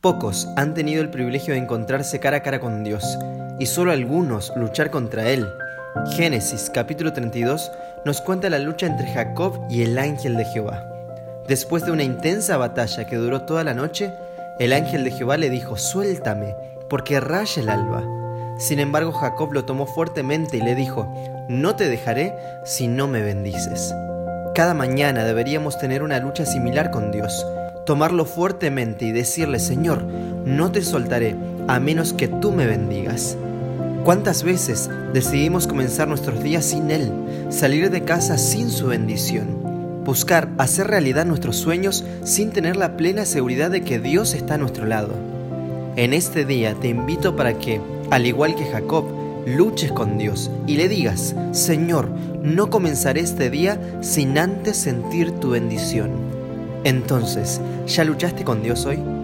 Pocos han tenido el privilegio de encontrarse cara a cara con Dios y solo algunos luchar contra Él. Génesis capítulo 32 nos cuenta la lucha entre Jacob y el ángel de Jehová. Después de una intensa batalla que duró toda la noche, el ángel de Jehová le dijo, suéltame, porque raya el alba. Sin embargo, Jacob lo tomó fuertemente y le dijo, no te dejaré si no me bendices. Cada mañana deberíamos tener una lucha similar con Dios tomarlo fuertemente y decirle, Señor, no te soltaré a menos que tú me bendigas. ¿Cuántas veces decidimos comenzar nuestros días sin Él, salir de casa sin su bendición, buscar hacer realidad nuestros sueños sin tener la plena seguridad de que Dios está a nuestro lado? En este día te invito para que, al igual que Jacob, luches con Dios y le digas, Señor, no comenzaré este día sin antes sentir tu bendición. Entonces, ¿ya luchaste con Dios hoy?